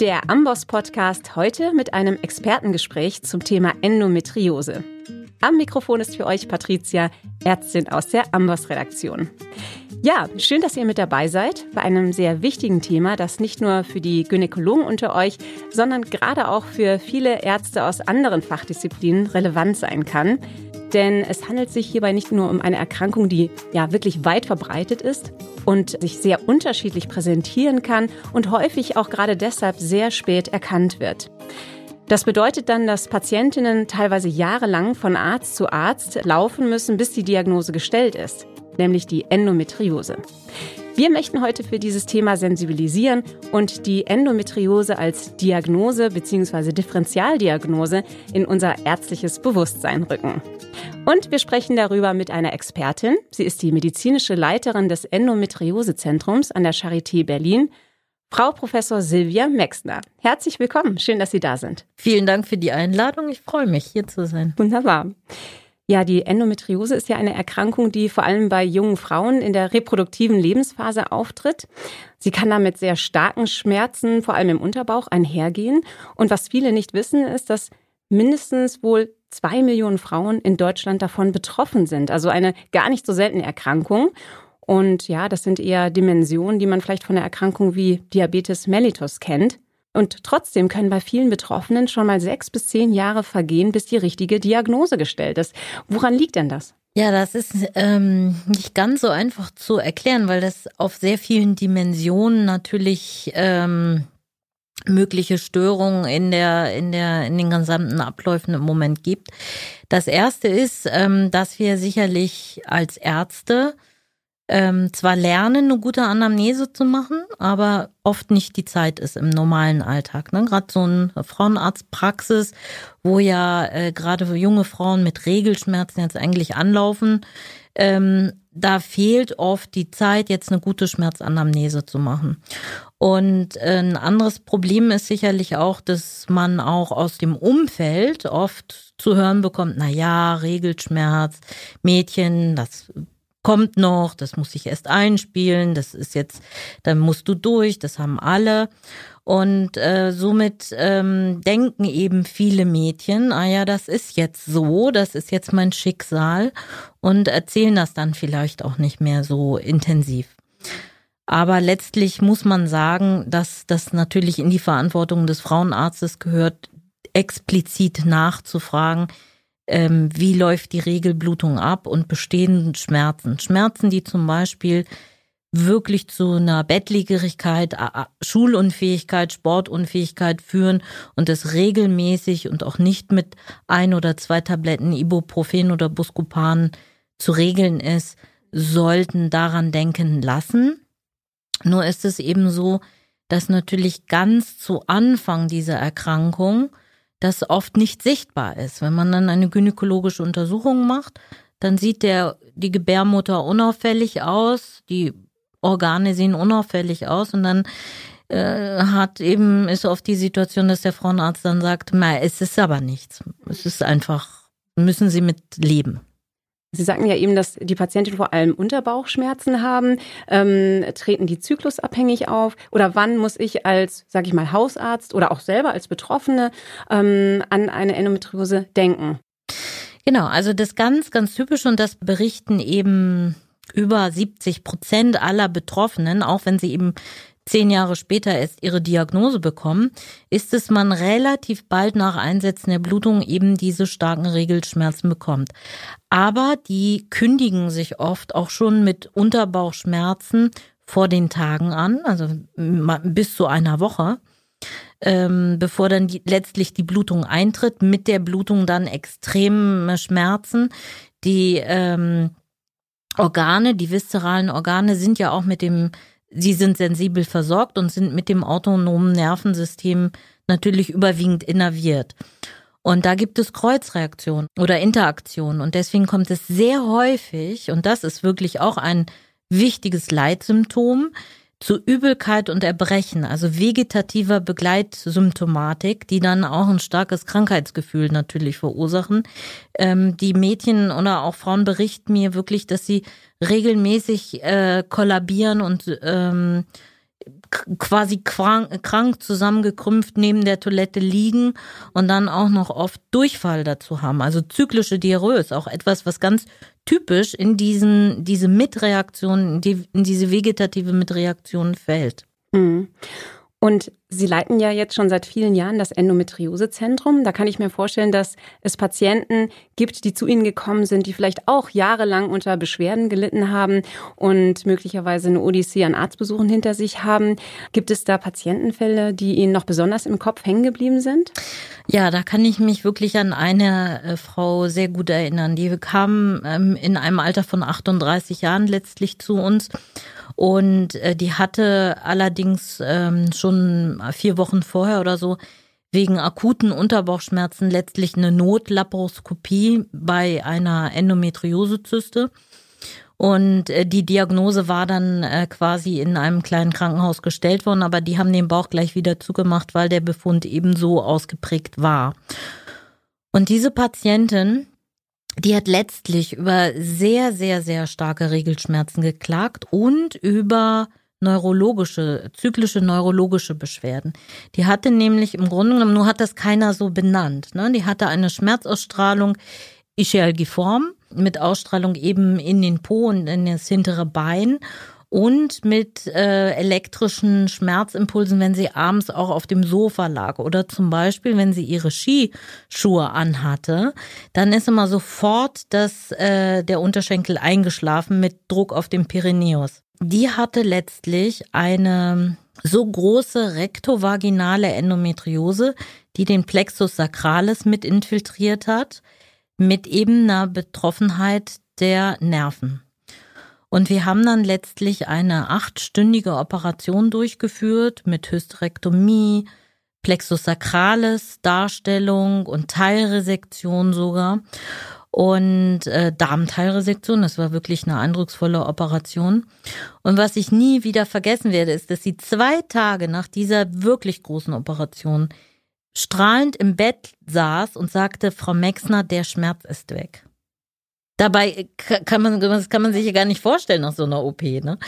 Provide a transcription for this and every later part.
Der Amboss Podcast heute mit einem Expertengespräch zum Thema Endometriose. Am Mikrofon ist für euch Patricia, Ärztin aus der Amboss Redaktion. Ja, schön, dass ihr mit dabei seid bei einem sehr wichtigen Thema, das nicht nur für die Gynäkologen unter euch, sondern gerade auch für viele Ärzte aus anderen Fachdisziplinen relevant sein kann. Denn es handelt sich hierbei nicht nur um eine Erkrankung, die ja wirklich weit verbreitet ist und sich sehr unterschiedlich präsentieren kann und häufig auch gerade deshalb sehr spät erkannt wird. Das bedeutet dann, dass Patientinnen teilweise jahrelang von Arzt zu Arzt laufen müssen, bis die Diagnose gestellt ist, nämlich die Endometriose. Wir möchten heute für dieses Thema sensibilisieren und die Endometriose als Diagnose bzw. Differentialdiagnose in unser ärztliches Bewusstsein rücken. Und wir sprechen darüber mit einer Expertin. Sie ist die medizinische Leiterin des Endometriosezentrums an der Charité Berlin, Frau Professor Silvia Mexner. Herzlich willkommen. Schön, dass Sie da sind. Vielen Dank für die Einladung. Ich freue mich, hier zu sein. Wunderbar. Ja, die Endometriose ist ja eine Erkrankung, die vor allem bei jungen Frauen in der reproduktiven Lebensphase auftritt. Sie kann damit sehr starken Schmerzen, vor allem im Unterbauch, einhergehen. Und was viele nicht wissen, ist, dass mindestens wohl zwei Millionen Frauen in Deutschland davon betroffen sind. Also eine gar nicht so seltene Erkrankung. Und ja, das sind eher Dimensionen, die man vielleicht von einer Erkrankung wie Diabetes mellitus kennt. Und trotzdem können bei vielen Betroffenen schon mal sechs bis zehn Jahre vergehen, bis die richtige Diagnose gestellt ist. Woran liegt denn das? Ja, das ist ähm, nicht ganz so einfach zu erklären, weil das auf sehr vielen Dimensionen natürlich ähm, mögliche Störungen in der in der in den gesamten Abläufen im Moment gibt. Das erste ist, ähm, dass wir sicherlich als Ärzte ähm, zwar lernen, eine gute Anamnese zu machen, aber oft nicht die Zeit ist im normalen Alltag. Ne? Gerade so eine Frauenarztpraxis, wo ja äh, gerade junge Frauen mit Regelschmerzen jetzt eigentlich anlaufen, ähm, da fehlt oft die Zeit, jetzt eine gute Schmerzanamnese zu machen. Und äh, ein anderes Problem ist sicherlich auch, dass man auch aus dem Umfeld oft zu hören bekommt, na ja, Regelschmerz, Mädchen, das kommt noch, das muss ich erst einspielen, das ist jetzt, dann musst du durch, das haben alle. Und äh, somit ähm, denken eben viele Mädchen, ah ja, das ist jetzt so, das ist jetzt mein Schicksal und erzählen das dann vielleicht auch nicht mehr so intensiv. Aber letztlich muss man sagen, dass das natürlich in die Verantwortung des Frauenarztes gehört, explizit nachzufragen, ähm, wie läuft die Regelblutung ab und bestehen Schmerzen. Schmerzen, die zum Beispiel wirklich zu einer Bettlägerigkeit, Schulunfähigkeit, Sportunfähigkeit führen und es regelmäßig und auch nicht mit ein oder zwei Tabletten Ibuprofen oder Buscopan zu regeln ist, sollten daran denken lassen. Nur ist es eben so, dass natürlich ganz zu Anfang dieser Erkrankung das oft nicht sichtbar ist. Wenn man dann eine gynäkologische Untersuchung macht, dann sieht der, die Gebärmutter unauffällig aus, die Organe sehen unauffällig aus und dann äh, hat eben, ist oft die Situation, dass der Frauenarzt dann sagt, na, es ist aber nichts. Es ist einfach, müssen Sie mit leben. Sie sagten ja eben, dass die Patienten vor allem Unterbauchschmerzen haben. Ähm, treten die zyklusabhängig auf? Oder wann muss ich als, sage ich mal, Hausarzt oder auch selber als Betroffene ähm, an eine Endometriose denken? Genau, also das ganz, ganz typisch und das berichten eben über 70 Prozent aller Betroffenen, auch wenn sie eben zehn Jahre später erst ihre Diagnose bekommen, ist es man relativ bald nach Einsetzen der Blutung eben diese starken Regelschmerzen bekommt. Aber die kündigen sich oft auch schon mit Unterbauchschmerzen vor den Tagen an, also bis zu einer Woche, ähm, bevor dann die, letztlich die Blutung eintritt, mit der Blutung dann extreme Schmerzen. Die ähm, Organe, die viszeralen Organe sind ja auch mit dem Sie sind sensibel versorgt und sind mit dem autonomen Nervensystem natürlich überwiegend innerviert. Und da gibt es Kreuzreaktionen oder Interaktionen. Und deswegen kommt es sehr häufig, und das ist wirklich auch ein wichtiges Leitsymptom, zu Übelkeit und Erbrechen, also vegetativer Begleitsymptomatik, die dann auch ein starkes Krankheitsgefühl natürlich verursachen. Ähm, die Mädchen oder auch Frauen berichten mir wirklich, dass sie regelmäßig äh, kollabieren und ähm, quasi krank, krank zusammengekrümpft neben der Toilette liegen und dann auch noch oft Durchfall dazu haben. Also zyklische Diarrhoe ist auch etwas, was ganz typisch in diesen, diese Mitreaktion, in diese vegetative Mitreaktion fällt. Mhm. Und Sie leiten ja jetzt schon seit vielen Jahren das Endometriosezentrum. Da kann ich mir vorstellen, dass es Patienten gibt, die zu Ihnen gekommen sind, die vielleicht auch jahrelang unter Beschwerden gelitten haben und möglicherweise eine Odyssee an Arztbesuchen hinter sich haben. Gibt es da Patientenfälle, die Ihnen noch besonders im Kopf hängen geblieben sind? Ja, da kann ich mich wirklich an eine äh, Frau sehr gut erinnern. Die kam ähm, in einem Alter von 38 Jahren letztlich zu uns und äh, die hatte allerdings ähm, schon vier Wochen vorher oder so wegen akuten Unterbauchschmerzen letztlich eine Notlaparoskopie bei einer Endometriosezyste. Und äh, die Diagnose war dann äh, quasi in einem kleinen Krankenhaus gestellt worden, aber die haben den Bauch gleich wieder zugemacht, weil der Befund eben so ausgeprägt war. Und diese Patientin, die hat letztlich über sehr, sehr, sehr starke Regelschmerzen geklagt und über neurologische, zyklische neurologische Beschwerden. Die hatte nämlich im Grunde genommen, nur hat das keiner so benannt. Ne? Die hatte eine Schmerzausstrahlung ischialgiform mit Ausstrahlung eben in den Po und in das hintere Bein und mit äh, elektrischen Schmerzimpulsen, wenn sie abends auch auf dem Sofa lag oder zum Beispiel, wenn sie ihre Skischuhe anhatte, dann ist immer sofort das, äh, der Unterschenkel eingeschlafen mit Druck auf dem Pyrenäus. Die hatte letztlich eine so große rektovaginale Endometriose, die den Plexus sacralis mit infiltriert hat, mit eben einer Betroffenheit der Nerven. Und wir haben dann letztlich eine achtstündige Operation durchgeführt mit Hysterektomie, Plexus sacralis Darstellung und Teilresektion sogar. Und äh, Darmteilresektion, das war wirklich eine eindrucksvolle Operation. Und was ich nie wieder vergessen werde, ist, dass sie zwei Tage nach dieser wirklich großen Operation strahlend im Bett saß und sagte, Frau Mexner, der Schmerz ist weg. Dabei kann man, das kann man sich ja gar nicht vorstellen nach so einer OP, ne?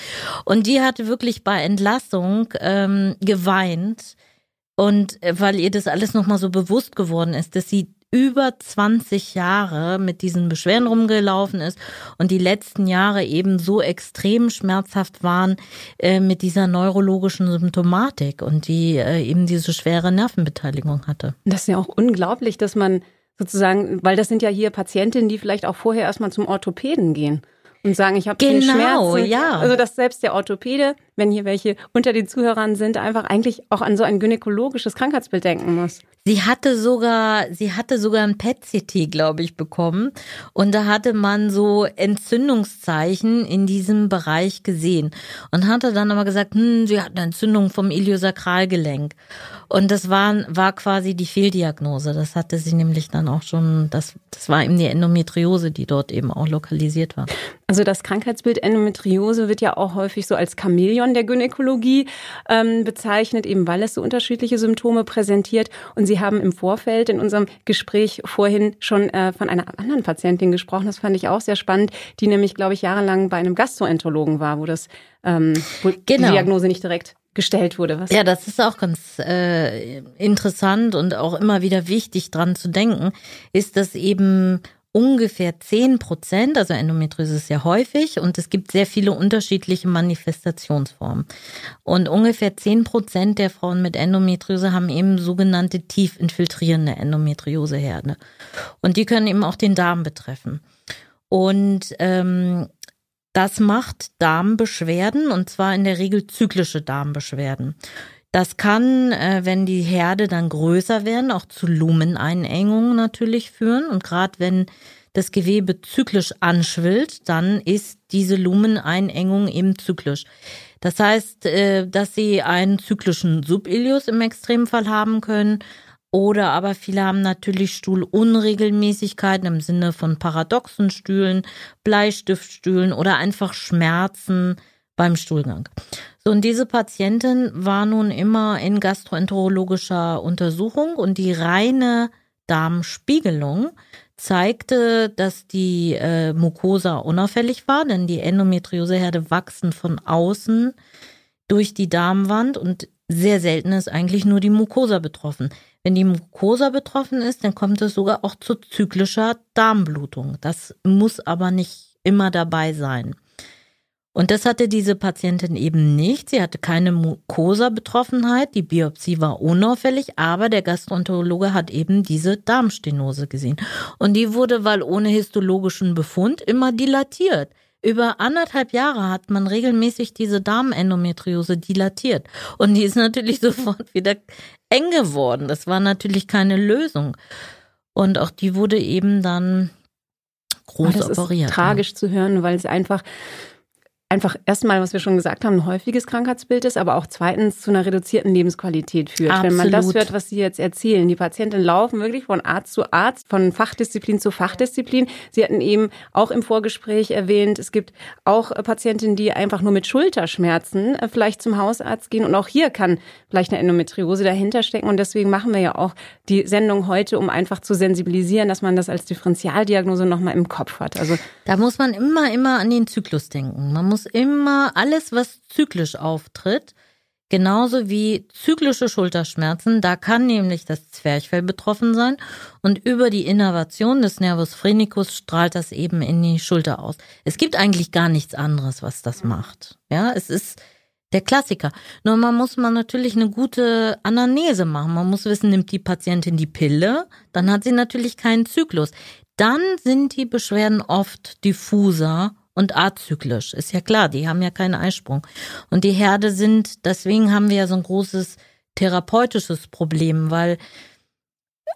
Und die hatte wirklich bei Entlassung ähm, geweint. Und äh, weil ihr das alles nochmal so bewusst geworden ist, dass sie über 20 Jahre mit diesen Beschwerden rumgelaufen ist und die letzten Jahre eben so extrem schmerzhaft waren äh, mit dieser neurologischen Symptomatik und die äh, eben diese schwere Nervenbeteiligung hatte. Das ist ja auch unglaublich, dass man sozusagen, weil das sind ja hier Patientinnen, die vielleicht auch vorher erstmal zum Orthopäden gehen und sagen, ich habe genau, Schmerzen. Ja. Also dass selbst der Orthopäde, wenn hier welche unter den Zuhörern sind, einfach eigentlich auch an so ein gynäkologisches Krankheitsbild denken muss. Sie hatte sogar, sie hatte sogar ein PET-CT, glaube ich, bekommen. Und da hatte man so Entzündungszeichen in diesem Bereich gesehen. Und hatte dann aber gesagt, hm, sie hat eine Entzündung vom Iliosakralgelenk. Und das war, war quasi die Fehldiagnose. Das hatte sie nämlich dann auch schon, das, das war eben die Endometriose, die dort eben auch lokalisiert war. Also das Krankheitsbild Endometriose wird ja auch häufig so als Chamäleon der Gynäkologie ähm, bezeichnet, eben weil es so unterschiedliche Symptome präsentiert. Und Sie haben im Vorfeld in unserem Gespräch vorhin schon äh, von einer anderen Patientin gesprochen. Das fand ich auch sehr spannend, die nämlich, glaube ich, jahrelang bei einem Gastroenterologen war, wo das ähm, wo genau. die Diagnose nicht direkt gestellt wurde. Was? Ja, das ist auch ganz äh, interessant und auch immer wieder wichtig dran zu denken, ist, dass eben ungefähr 10 Prozent, also Endometriose ist sehr häufig und es gibt sehr viele unterschiedliche Manifestationsformen. Und ungefähr 10 Prozent der Frauen mit Endometriose haben eben sogenannte tief infiltrierende Endometrioseherde. Und die können eben auch den Darm betreffen. Und ähm, das macht Darmbeschwerden und zwar in der Regel zyklische Darmbeschwerden. Das kann, äh, wenn die Herde dann größer werden, auch zu Lumeneinengungen natürlich führen. Und gerade wenn das Gewebe zyklisch anschwillt, dann ist diese Lumeneinengung eben zyklisch. Das heißt, äh, dass sie einen zyklischen Subilius im Extremfall haben können. Oder aber viele haben natürlich Stuhlunregelmäßigkeiten im Sinne von paradoxen Stühlen, Bleistiftstühlen oder einfach Schmerzen beim Stuhlgang. So, und diese Patientin war nun immer in gastroenterologischer Untersuchung und die reine Darmspiegelung zeigte, dass die äh, Mucosa unauffällig war, denn die Endometrioseherde wachsen von außen durch die Darmwand und sehr selten ist eigentlich nur die Mucosa betroffen. Wenn die Mucosa betroffen ist, dann kommt es sogar auch zu zyklischer Darmblutung. Das muss aber nicht immer dabei sein. Und das hatte diese Patientin eben nicht. Sie hatte keine Mucosa-Betroffenheit. Die Biopsie war unauffällig, aber der Gastroenterologe hat eben diese Darmstenose gesehen. Und die wurde, weil ohne histologischen Befund, immer dilatiert. Über anderthalb Jahre hat man regelmäßig diese Darmendometriose dilatiert. Und die ist natürlich sofort wieder eng geworden. Das war natürlich keine Lösung. Und auch die wurde eben dann groß das operiert. Ist tragisch zu hören, weil es einfach einfach erstmal, was wir schon gesagt haben, ein häufiges Krankheitsbild ist, aber auch zweitens zu einer reduzierten Lebensqualität führt. Absolut. Wenn man das hört, was Sie jetzt erzählen. Die Patienten laufen wirklich von Arzt zu Arzt, von Fachdisziplin zu Fachdisziplin. Sie hatten eben auch im Vorgespräch erwähnt, es gibt auch Patientinnen, die einfach nur mit Schulterschmerzen äh, vielleicht zum Hausarzt gehen. Und auch hier kann vielleicht eine Endometriose dahinter stecken. Und deswegen machen wir ja auch die Sendung heute, um einfach zu sensibilisieren, dass man das als Differentialdiagnose nochmal im Kopf hat. Also da muss man immer, immer an den Zyklus denken. Man muss muss immer alles, was zyklisch auftritt, genauso wie zyklische Schulterschmerzen, da kann nämlich das Zwerchfell betroffen sein und über die Innervation des Nervus phrenicus strahlt das eben in die Schulter aus. Es gibt eigentlich gar nichts anderes, was das macht. Ja, es ist der Klassiker. Nur man muss man natürlich eine gute Anamnese machen. Man muss wissen, nimmt die Patientin die Pille, dann hat sie natürlich keinen Zyklus. Dann sind die Beschwerden oft diffuser und azyklisch. Ist ja klar, die haben ja keinen Eisprung. Und die Herde sind, deswegen haben wir ja so ein großes therapeutisches Problem, weil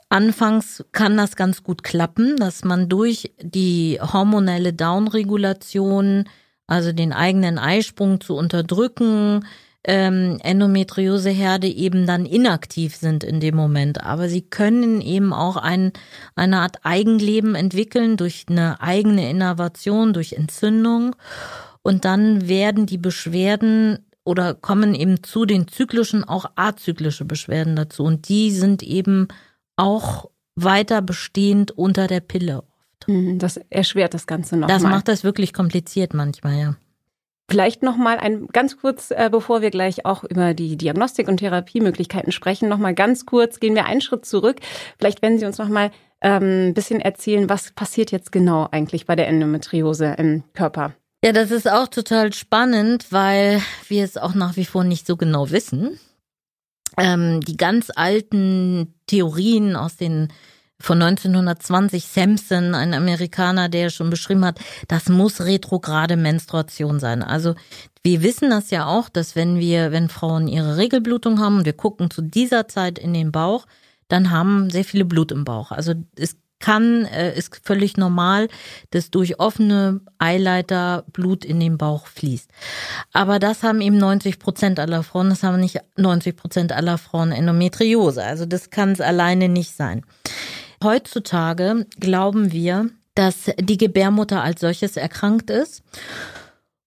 anfangs kann das ganz gut klappen, dass man durch die hormonelle Downregulation, also den eigenen Eisprung zu unterdrücken, ähm, Endometrioseherde eben dann inaktiv sind in dem Moment. Aber sie können eben auch ein, eine Art Eigenleben entwickeln durch eine eigene Innovation, durch Entzündung. Und dann werden die Beschwerden oder kommen eben zu den zyklischen auch azyklische Beschwerden dazu. Und die sind eben auch weiter bestehend unter der Pille oft. Mhm, das erschwert das Ganze noch. Das mal. macht das wirklich kompliziert manchmal, ja. Vielleicht noch mal ein ganz kurz, äh, bevor wir gleich auch über die Diagnostik und Therapiemöglichkeiten sprechen, noch mal ganz kurz gehen wir einen Schritt zurück. Vielleicht wenn Sie uns noch mal ähm, ein bisschen erzählen, was passiert jetzt genau eigentlich bei der Endometriose im Körper? Ja, das ist auch total spannend, weil wir es auch nach wie vor nicht so genau wissen. Ähm, die ganz alten Theorien aus den von 1920 Sampson, ein Amerikaner, der schon beschrieben hat, das muss retrograde Menstruation sein. Also wir wissen das ja auch, dass wenn wir, wenn Frauen ihre Regelblutung haben wir gucken zu dieser Zeit in den Bauch, dann haben sehr viele Blut im Bauch. Also es kann, äh, ist völlig normal, dass durch offene Eileiter Blut in den Bauch fließt. Aber das haben eben 90 Prozent aller Frauen, das haben nicht 90 Prozent aller Frauen Endometriose. Also das kann es alleine nicht sein. Heutzutage glauben wir, dass die Gebärmutter als solches erkrankt ist.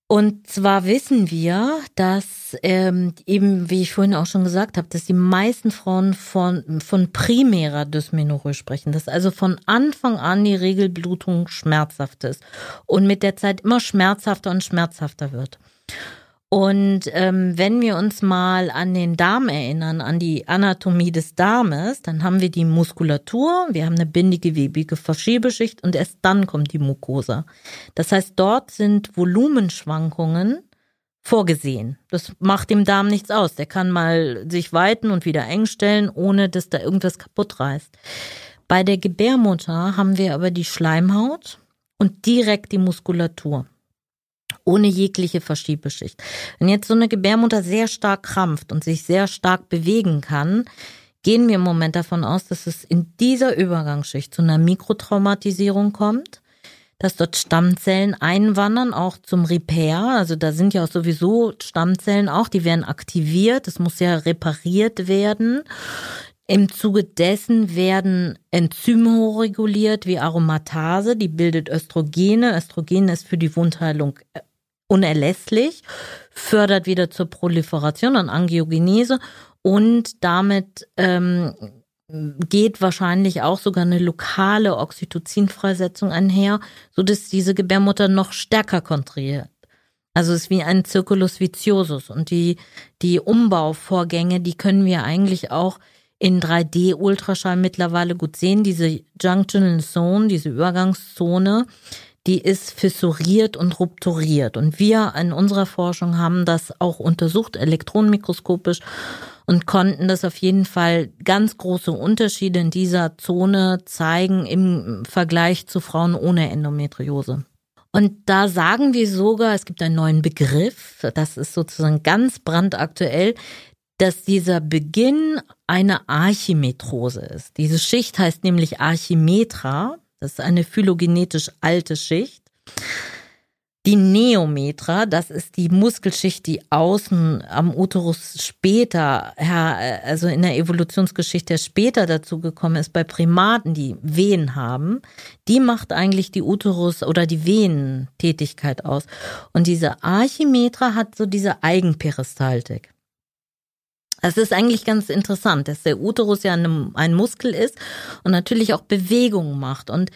Und zwar wissen wir, dass ähm, eben, wie ich vorhin auch schon gesagt habe, dass die meisten Frauen von, von primärer Dysmenorrhoe sprechen, dass also von Anfang an die Regelblutung schmerzhaft ist und mit der Zeit immer schmerzhafter und schmerzhafter wird. Und ähm, wenn wir uns mal an den Darm erinnern, an die Anatomie des Darmes, dann haben wir die Muskulatur, wir haben eine bindegewebige Verschiebeschicht und erst dann kommt die Mucosa. Das heißt, dort sind Volumenschwankungen vorgesehen. Das macht dem Darm nichts aus. Der kann mal sich weiten und wieder eng stellen, ohne dass da irgendwas kaputt reißt. Bei der Gebärmutter haben wir aber die Schleimhaut und direkt die Muskulatur ohne jegliche Verschiebeschicht. Wenn jetzt so eine Gebärmutter sehr stark krampft und sich sehr stark bewegen kann, gehen wir im Moment davon aus, dass es in dieser Übergangsschicht zu einer Mikrotraumatisierung kommt, dass dort Stammzellen einwandern, auch zum Repair. Also da sind ja auch sowieso Stammzellen auch, die werden aktiviert, es muss ja repariert werden. Im Zuge dessen werden Enzyme hochreguliert wie Aromatase, die bildet Östrogene. Östrogen ist für die Wundheilung unerlässlich, fördert wieder zur Proliferation und Angiogenese und damit ähm, geht wahrscheinlich auch sogar eine lokale Oxytocinfreisetzung einher, so dass diese Gebärmutter noch stärker kontrahiert. Also es ist wie ein Circulus viciosus und die, die Umbauvorgänge, die können wir eigentlich auch in 3D-Ultraschall mittlerweile gut sehen. Diese Junctional Zone, diese Übergangszone, die ist fissuriert und rupturiert. Und wir in unserer Forschung haben das auch untersucht, elektronenmikroskopisch, und konnten das auf jeden Fall ganz große Unterschiede in dieser Zone zeigen im Vergleich zu Frauen ohne Endometriose. Und da sagen wir sogar, es gibt einen neuen Begriff, das ist sozusagen ganz brandaktuell, dass dieser Beginn eine Archimetrose ist. Diese Schicht heißt nämlich Archimetra. Das ist eine phylogenetisch alte Schicht. Die Neometra, das ist die Muskelschicht, die außen am Uterus später, also in der Evolutionsgeschichte später dazu gekommen ist, bei Primaten, die Wehen haben. Die macht eigentlich die Uterus- oder die Venentätigkeit aus. Und diese Archimetra hat so diese Eigenperistaltik. Das ist eigentlich ganz interessant, dass der Uterus ja ein Muskel ist und natürlich auch Bewegungen macht. Und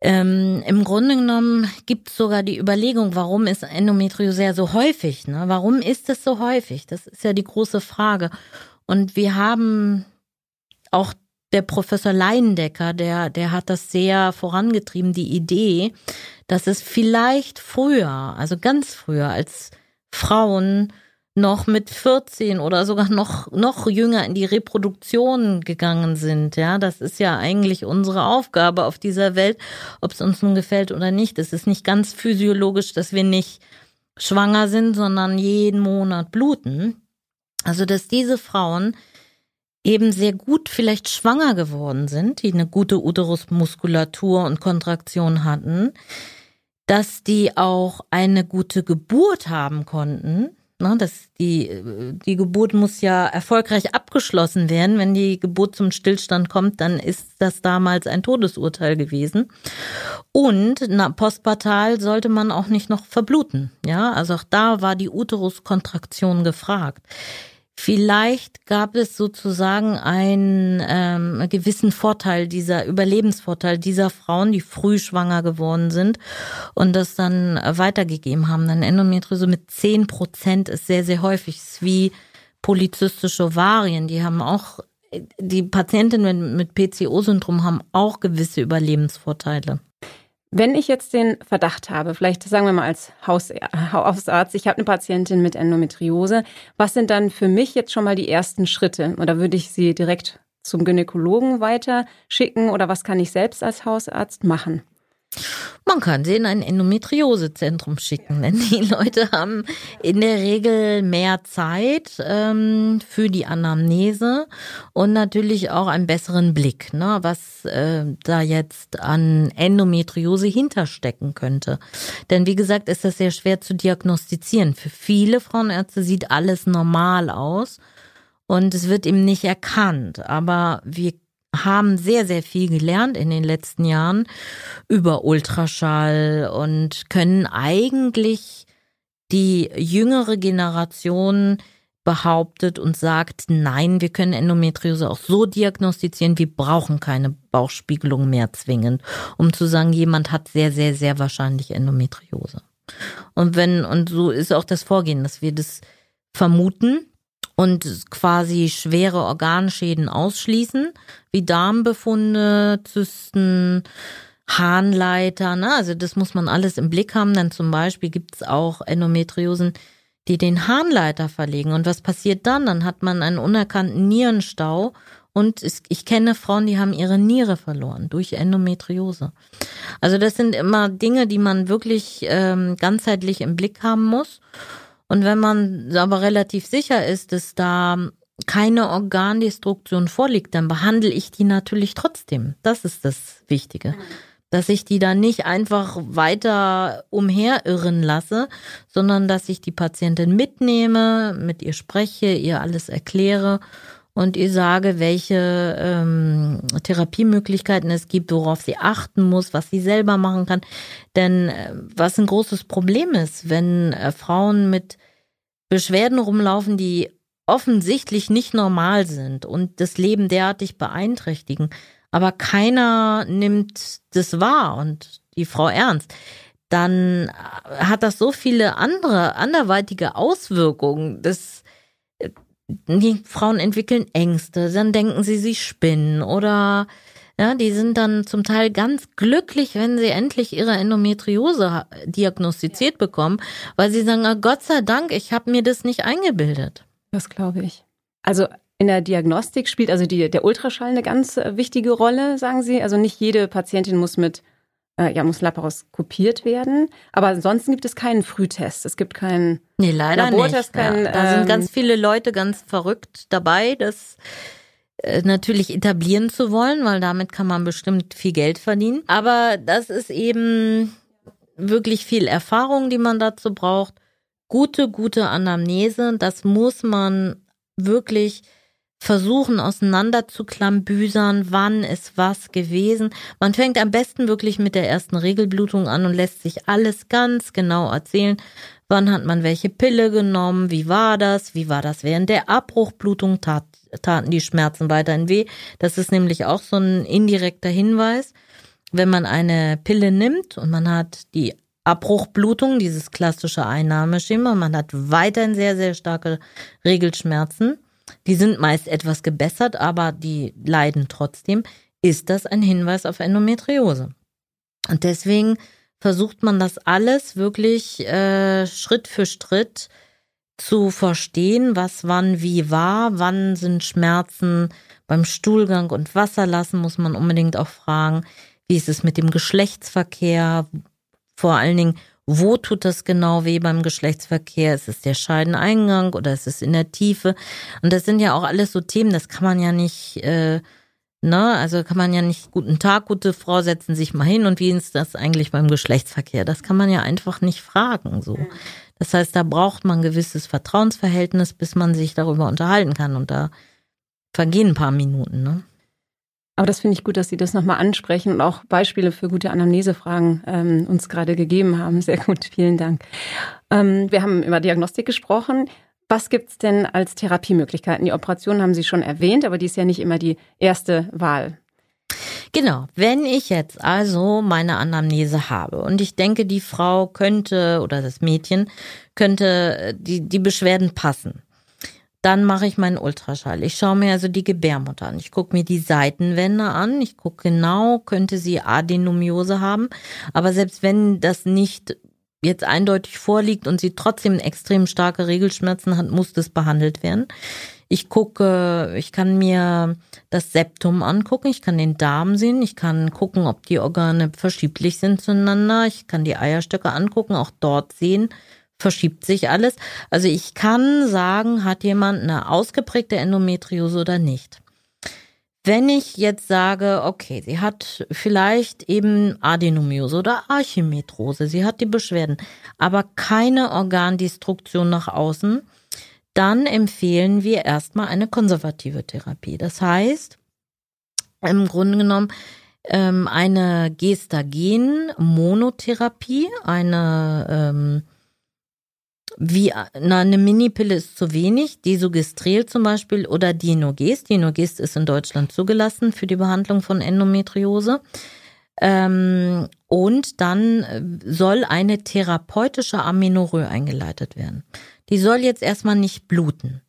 ähm, im Grunde genommen gibt es sogar die Überlegung, warum ist Endometriose so häufig? Ne? Warum ist es so häufig? Das ist ja die große Frage. Und wir haben auch der Professor Leindecker, der, der hat das sehr vorangetrieben, die Idee, dass es vielleicht früher, also ganz früher, als Frauen noch mit 14 oder sogar noch, noch jünger in die Reproduktion gegangen sind. Ja, das ist ja eigentlich unsere Aufgabe auf dieser Welt, ob es uns nun gefällt oder nicht. Es ist nicht ganz physiologisch, dass wir nicht schwanger sind, sondern jeden Monat bluten. Also, dass diese Frauen eben sehr gut vielleicht schwanger geworden sind, die eine gute Uterusmuskulatur und Kontraktion hatten, dass die auch eine gute Geburt haben konnten, Ne, das, die, die Geburt muss ja erfolgreich abgeschlossen werden. Wenn die Geburt zum Stillstand kommt, dann ist das damals ein Todesurteil gewesen. Und na, postpartal sollte man auch nicht noch verbluten. Ja, also auch da war die Uteruskontraktion gefragt. Vielleicht gab es sozusagen einen ähm, gewissen Vorteil dieser Überlebensvorteil dieser Frauen, die früh schwanger geworden sind und das dann weitergegeben haben. Dann Endometriose mit zehn Prozent ist sehr, sehr häufig. Es ist wie polyzystische Ovarien. Die haben auch, die Patientinnen mit PCO-Syndrom haben auch gewisse Überlebensvorteile. Wenn ich jetzt den Verdacht habe, vielleicht sagen wir mal als Hausarzt, ich habe eine Patientin mit Endometriose, was sind dann für mich jetzt schon mal die ersten Schritte? Oder würde ich sie direkt zum Gynäkologen weiter schicken oder was kann ich selbst als Hausarzt machen? Man kann sie in ein Endometriosezentrum schicken, denn die Leute haben in der Regel mehr Zeit ähm, für die Anamnese und natürlich auch einen besseren Blick, ne, was äh, da jetzt an Endometriose hinterstecken könnte. Denn wie gesagt, ist das sehr schwer zu diagnostizieren. Für viele Frauenärzte sieht alles normal aus und es wird ihm nicht erkannt. Aber wir haben sehr, sehr viel gelernt in den letzten Jahren über Ultraschall und können eigentlich die jüngere Generation behauptet und sagt, nein, wir können Endometriose auch so diagnostizieren, wir brauchen keine Bauchspiegelung mehr zwingend, um zu sagen, jemand hat sehr, sehr, sehr wahrscheinlich Endometriose. Und wenn, und so ist auch das Vorgehen, dass wir das vermuten, und quasi schwere Organschäden ausschließen, wie Darmbefunde, Zysten, Harnleiter. Ne? Also das muss man alles im Blick haben. Dann zum Beispiel gibt es auch Endometriosen, die den Harnleiter verlegen. Und was passiert dann? Dann hat man einen unerkannten Nierenstau und ich kenne Frauen, die haben ihre Niere verloren durch Endometriose. Also das sind immer Dinge, die man wirklich ähm, ganzheitlich im Blick haben muss. Und wenn man aber relativ sicher ist, dass da keine Organdestruktion vorliegt, dann behandle ich die natürlich trotzdem. Das ist das Wichtige. Dass ich die dann nicht einfach weiter umherirren lasse, sondern dass ich die Patientin mitnehme, mit ihr spreche, ihr alles erkläre und ihr sage, welche ähm, Therapiemöglichkeiten es gibt, worauf sie achten muss, was sie selber machen kann. Denn äh, was ein großes Problem ist, wenn äh, Frauen mit Beschwerden rumlaufen, die offensichtlich nicht normal sind und das Leben derartig beeinträchtigen, aber keiner nimmt das wahr und die Frau ernst, dann hat das so viele andere, anderweitige Auswirkungen. Das, die Frauen entwickeln Ängste, dann denken sie, sie spinnen oder ja, die sind dann zum Teil ganz glücklich, wenn sie endlich ihre Endometriose diagnostiziert bekommen, weil sie sagen, oh Gott sei Dank, ich habe mir das nicht eingebildet. Das glaube ich. Also in der Diagnostik spielt also die, der Ultraschall eine ganz äh, wichtige Rolle, sagen Sie. Also nicht jede Patientin muss mit äh, ja, muss laparoskopiert werden. Aber ansonsten gibt es keinen Frühtest. Es gibt keinen nee, leider Labortest. Nicht. Keinen, ja, da ähm, sind ganz viele Leute ganz verrückt dabei, das äh, natürlich etablieren zu wollen, weil damit kann man bestimmt viel Geld verdienen. Aber das ist eben wirklich viel Erfahrung, die man dazu braucht. Gute, gute Anamnese, das muss man wirklich versuchen auseinander zu klambüsern, wann ist was gewesen. Man fängt am besten wirklich mit der ersten Regelblutung an und lässt sich alles ganz genau erzählen. Wann hat man welche Pille genommen? Wie war das? Wie war das während der Abbruchblutung? Tat, taten die Schmerzen weiterhin weh? Das ist nämlich auch so ein indirekter Hinweis. Wenn man eine Pille nimmt und man hat die Abbruchblutung, dieses klassische Einnahmeschema, man hat weiterhin sehr, sehr starke Regelschmerzen, die sind meist etwas gebessert, aber die leiden trotzdem, ist das ein Hinweis auf Endometriose. Und deswegen versucht man das alles wirklich äh, Schritt für Schritt zu verstehen, was wann wie war, wann sind Schmerzen beim Stuhlgang und Wasserlassen, muss man unbedingt auch fragen, wie ist es mit dem Geschlechtsverkehr, vor allen Dingen, wo tut das genau weh beim Geschlechtsverkehr? Ist es der Scheideneingang oder ist es in der Tiefe? Und das sind ja auch alles so Themen, das kann man ja nicht, äh, ne, also kann man ja nicht, guten Tag, gute Frau, setzen sich mal hin und wie ist das eigentlich beim Geschlechtsverkehr? Das kann man ja einfach nicht fragen, so. Das heißt, da braucht man ein gewisses Vertrauensverhältnis, bis man sich darüber unterhalten kann und da vergehen ein paar Minuten, ne? Aber das finde ich gut, dass Sie das nochmal ansprechen und auch Beispiele für gute Anamnesefragen ähm, uns gerade gegeben haben. Sehr gut, vielen Dank. Ähm, wir haben über Diagnostik gesprochen. Was gibt es denn als Therapiemöglichkeiten? Die Operation haben Sie schon erwähnt, aber die ist ja nicht immer die erste Wahl. Genau, wenn ich jetzt also meine Anamnese habe und ich denke, die Frau könnte oder das Mädchen könnte äh, die, die Beschwerden passen, dann mache ich meinen Ultraschall. Ich schaue mir also die Gebärmutter an. Ich gucke mir die Seitenwände an. Ich gucke genau, könnte sie Adenomiose haben. Aber selbst wenn das nicht jetzt eindeutig vorliegt und sie trotzdem extrem starke Regelschmerzen hat, muss das behandelt werden. Ich gucke, ich kann mir das Septum angucken, ich kann den Darm sehen, ich kann gucken, ob die Organe verschieblich sind zueinander, ich kann die Eierstöcke angucken, auch dort sehen, verschiebt sich alles. Also ich kann sagen, hat jemand eine ausgeprägte Endometriose oder nicht. Wenn ich jetzt sage, okay, sie hat vielleicht eben Adenomiose oder Archimetrose, sie hat die Beschwerden, aber keine Organdestruktion nach außen, dann empfehlen wir erstmal eine konservative Therapie. Das heißt, im Grunde genommen ähm, eine Gestagen-Monotherapie, eine ähm, wie na, eine Minipille ist zu wenig, Desogestrel zum Beispiel oder Dienogest. Dienogest ist in Deutschland zugelassen für die Behandlung von Endometriose. Ähm, und dann äh, soll eine therapeutische Amenorrhoe eingeleitet werden. Die soll jetzt erstmal nicht bluten.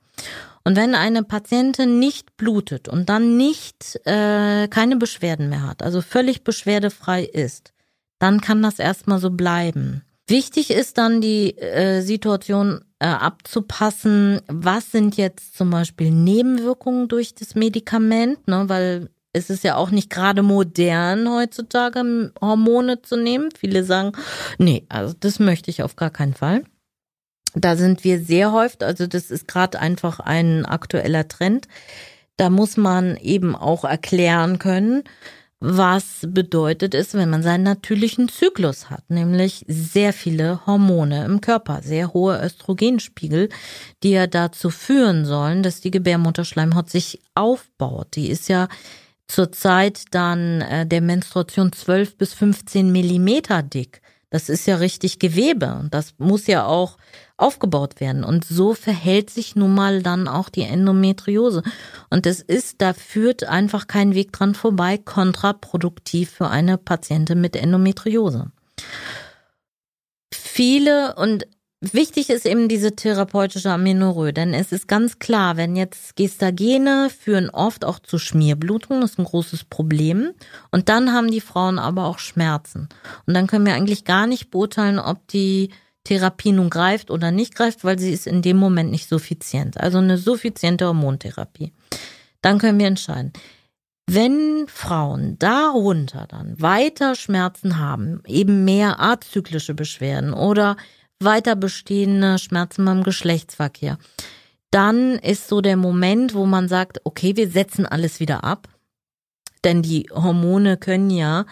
Und wenn eine Patientin nicht blutet und dann nicht äh, keine Beschwerden mehr hat, also völlig beschwerdefrei ist, dann kann das erstmal so bleiben. Wichtig ist dann die äh, Situation äh, abzupassen, was sind jetzt zum Beispiel Nebenwirkungen durch das Medikament, ne, weil es ist ja auch nicht gerade modern heutzutage Hormone zu nehmen. Viele sagen, nee, also das möchte ich auf gar keinen Fall. Da sind wir sehr häufig, also das ist gerade einfach ein aktueller Trend. Da muss man eben auch erklären können, was bedeutet es, wenn man seinen natürlichen Zyklus hat, nämlich sehr viele Hormone im Körper, sehr hohe Östrogenspiegel, die ja dazu führen sollen, dass die Gebärmutterschleimhaut sich aufbaut. Die ist ja zurzeit dann äh, der Menstruation 12 bis 15 Millimeter dick. Das ist ja richtig Gewebe das muss ja auch aufgebaut werden. Und so verhält sich nun mal dann auch die Endometriose. Und es ist, da führt einfach kein Weg dran vorbei, kontraproduktiv für eine Patientin mit Endometriose. Viele und Wichtig ist eben diese therapeutische Amenorrhoe, denn es ist ganz klar, wenn jetzt Gestagene führen oft auch zu Schmierblutungen, das ist ein großes Problem. Und dann haben die Frauen aber auch Schmerzen. Und dann können wir eigentlich gar nicht beurteilen, ob die Therapie nun greift oder nicht greift, weil sie ist in dem Moment nicht suffizient. Also eine suffiziente Hormontherapie. Dann können wir entscheiden. Wenn Frauen darunter dann weiter Schmerzen haben, eben mehr azyklische Beschwerden oder weiter bestehende Schmerzen beim Geschlechtsverkehr. Dann ist so der Moment, wo man sagt, okay, wir setzen alles wieder ab. Denn die Hormone können ja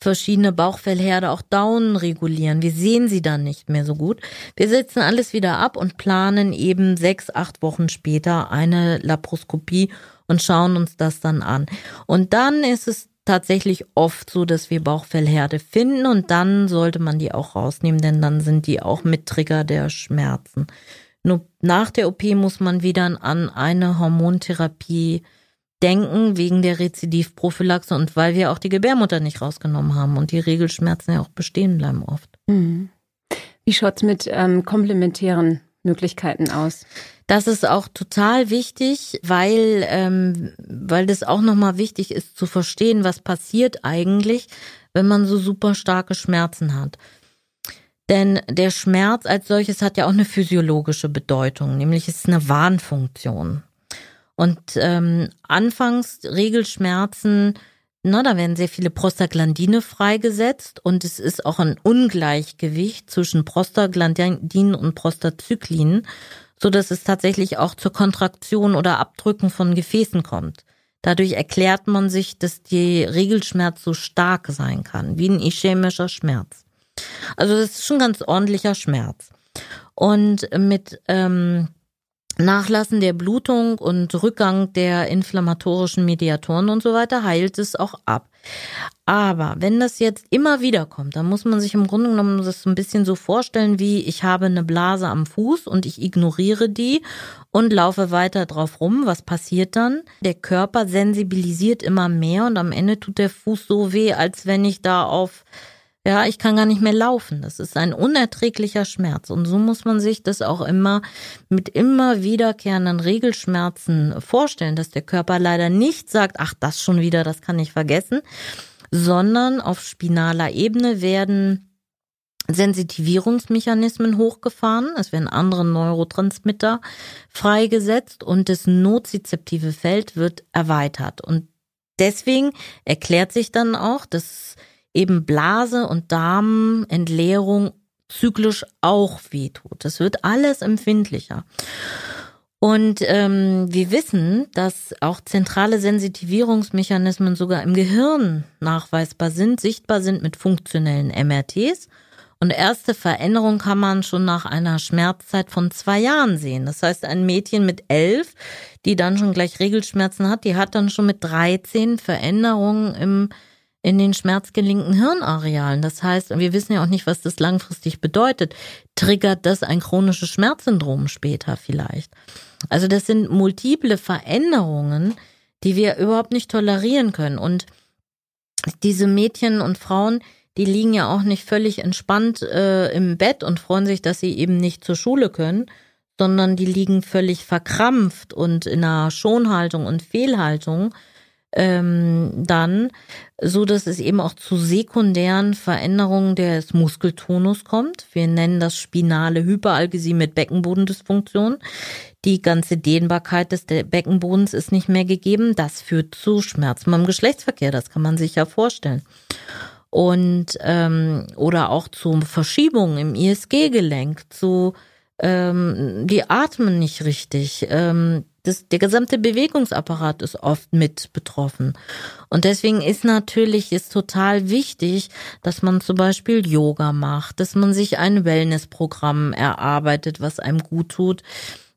verschiedene Bauchfellherde auch down regulieren. Wir sehen sie dann nicht mehr so gut. Wir setzen alles wieder ab und planen eben sechs, acht Wochen später eine Laparoskopie und schauen uns das dann an. Und dann ist es tatsächlich oft so, dass wir Bauchfellherde finden und dann sollte man die auch rausnehmen, denn dann sind die auch mit Trigger der Schmerzen. Nur nach der OP muss man wieder an eine Hormontherapie denken, wegen der Rezidivprophylaxe und weil wir auch die Gebärmutter nicht rausgenommen haben und die Regelschmerzen ja auch bestehen bleiben oft. Mhm. Wie schaut's mit ähm, komplementären Möglichkeiten aus? Das ist auch total wichtig, weil, ähm, weil das auch nochmal wichtig ist zu verstehen, was passiert eigentlich, wenn man so super starke Schmerzen hat. Denn der Schmerz als solches hat ja auch eine physiologische Bedeutung, nämlich ist eine Warnfunktion. Und ähm, anfangs Regelschmerzen, na, da werden sehr viele Prostaglandine freigesetzt und es ist auch ein Ungleichgewicht zwischen Prostaglandinen und Prostazyklinen so dass es tatsächlich auch zur Kontraktion oder Abdrücken von Gefäßen kommt. Dadurch erklärt man sich, dass die Regelschmerz so stark sein kann, wie ein ischämischer Schmerz. Also das ist schon ganz ordentlicher Schmerz. Und mit ähm, Nachlassen der Blutung und Rückgang der inflammatorischen Mediatoren und so weiter heilt es auch ab. Aber wenn das jetzt immer wieder kommt, dann muss man sich im Grunde genommen das so ein bisschen so vorstellen, wie ich habe eine Blase am Fuß und ich ignoriere die und laufe weiter drauf rum. Was passiert dann? Der Körper sensibilisiert immer mehr und am Ende tut der Fuß so weh, als wenn ich da auf ja, ich kann gar nicht mehr laufen. Das ist ein unerträglicher Schmerz. Und so muss man sich das auch immer mit immer wiederkehrenden Regelschmerzen vorstellen, dass der Körper leider nicht sagt, ach, das schon wieder, das kann ich vergessen, sondern auf spinaler Ebene werden Sensitivierungsmechanismen hochgefahren, es werden andere Neurotransmitter freigesetzt und das nozizeptive Feld wird erweitert. Und deswegen erklärt sich dann auch, dass eben Blase und Darmentleerung zyklisch auch wehtut. Das wird alles empfindlicher. Und ähm, wir wissen, dass auch zentrale Sensitivierungsmechanismen sogar im Gehirn nachweisbar sind, sichtbar sind mit funktionellen MRTs. Und erste Veränderung kann man schon nach einer Schmerzzeit von zwei Jahren sehen. Das heißt, ein Mädchen mit elf, die dann schon gleich Regelschmerzen hat, die hat dann schon mit 13 Veränderungen im in den schmerzgelinkten Hirnarealen. Das heißt, wir wissen ja auch nicht, was das langfristig bedeutet. Triggert das ein chronisches Schmerzsyndrom später vielleicht? Also das sind multiple Veränderungen, die wir überhaupt nicht tolerieren können. Und diese Mädchen und Frauen, die liegen ja auch nicht völlig entspannt äh, im Bett und freuen sich, dass sie eben nicht zur Schule können, sondern die liegen völlig verkrampft und in einer Schonhaltung und Fehlhaltung ähm, dann, so dass es eben auch zu sekundären Veränderungen des Muskeltonus kommt. Wir nennen das spinale Hyperalgesie mit Beckenbodendysfunktion. Die ganze Dehnbarkeit des Beckenbodens ist nicht mehr gegeben. Das führt zu Schmerzen beim Geschlechtsverkehr. Das kann man sich ja vorstellen. Und ähm, oder auch zu Verschiebungen im ISG-Gelenk, zu ähm, die atmen nicht richtig. Ähm, das, der gesamte Bewegungsapparat ist oft mit betroffen. Und deswegen ist natürlich ist total wichtig, dass man zum Beispiel Yoga macht, dass man sich ein Wellnessprogramm erarbeitet, was einem gut tut,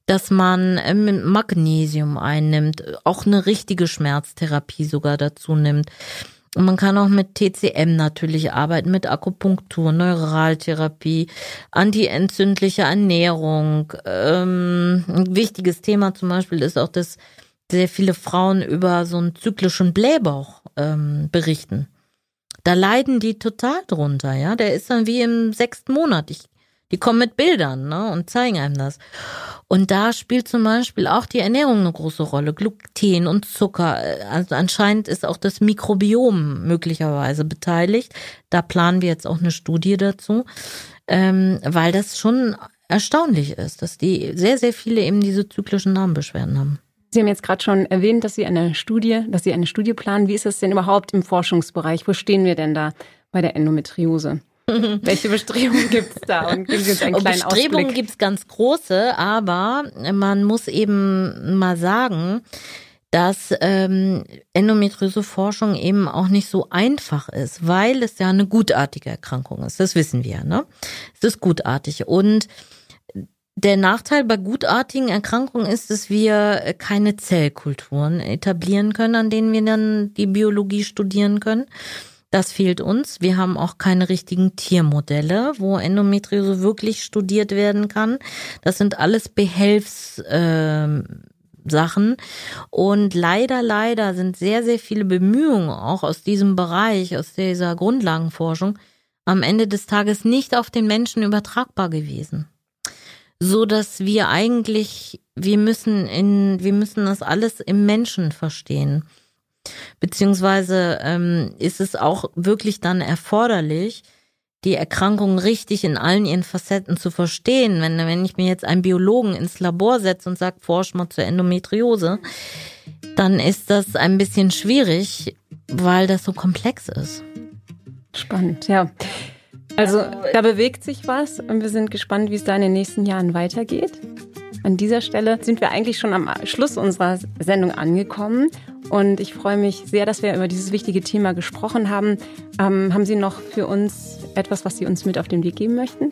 dass man ähm, Magnesium einnimmt, auch eine richtige Schmerztherapie sogar dazu nimmt und man kann auch mit TCM natürlich arbeiten, mit Akupunktur, Neuraltherapie, antientzündliche Ernährung. Ähm, ein wichtiges Thema zum Beispiel ist auch, dass sehr viele Frauen über so einen zyklischen Blähbauch ähm, berichten. Da leiden die total drunter, ja. Der ist dann wie im sechsten Monat. Ich Die kommen mit Bildern ne, und zeigen einem das. Und da spielt zum Beispiel auch die Ernährung eine große Rolle. Gluten und Zucker. Also anscheinend ist auch das Mikrobiom möglicherweise beteiligt. Da planen wir jetzt auch eine Studie dazu, ähm, weil das schon erstaunlich ist, dass die sehr, sehr viele eben diese zyklischen Darmbeschwerden haben. Sie haben jetzt gerade schon erwähnt, dass Sie eine Studie, dass Sie eine Studie planen. Wie ist das denn überhaupt im Forschungsbereich? Wo stehen wir denn da bei der Endometriose? Welche Bestrebungen gibt es da? Und geben Sie uns einen kleinen Bestrebungen gibt es ganz große, aber man muss eben mal sagen, dass ähm, Endometriose-Forschung eben auch nicht so einfach ist, weil es ja eine gutartige Erkrankung ist. Das wissen wir, ne? Es ist gutartig und der Nachteil bei gutartigen Erkrankungen ist, dass wir keine Zellkulturen etablieren können, an denen wir dann die Biologie studieren können. Das fehlt uns. Wir haben auch keine richtigen Tiermodelle, wo Endometriose wirklich studiert werden kann. Das sind alles Behelfssachen. Äh, und leider, leider sind sehr, sehr viele Bemühungen auch aus diesem Bereich, aus dieser Grundlagenforschung, am Ende des Tages nicht auf den Menschen übertragbar gewesen so dass wir eigentlich, wir müssen in, wir müssen das alles im Menschen verstehen. Beziehungsweise ähm, ist es auch wirklich dann erforderlich, die Erkrankung richtig in allen ihren Facetten zu verstehen. Wenn, wenn ich mir jetzt einen Biologen ins Labor setze und sage, forsch mal zur Endometriose, dann ist das ein bisschen schwierig, weil das so komplex ist. Spannend, ja. Also, also da bewegt sich was und wir sind gespannt, wie es da in den nächsten Jahren weitergeht. An dieser Stelle sind wir eigentlich schon am Schluss unserer Sendung angekommen und ich freue mich sehr, dass wir über dieses wichtige Thema gesprochen haben. Ähm, haben Sie noch für uns etwas, was Sie uns mit auf den Weg geben möchten?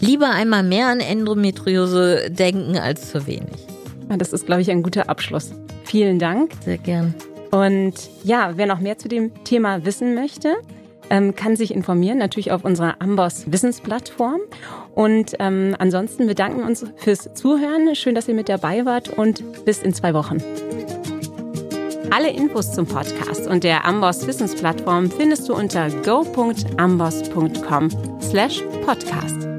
Lieber einmal mehr an Endometriose denken als zu wenig. Das ist, glaube ich, ein guter Abschluss. Vielen Dank. Sehr gern. Und ja, wer noch mehr zu dem Thema wissen möchte, ähm, kann sich informieren, natürlich auf unserer Amboss Wissensplattform. Und ähm, ansonsten bedanken wir uns fürs Zuhören. Schön, dass ihr mit dabei wart und bis in zwei Wochen. Alle Infos zum Podcast und der Amboss Wissensplattform findest du unter go.amboss.com slash podcast.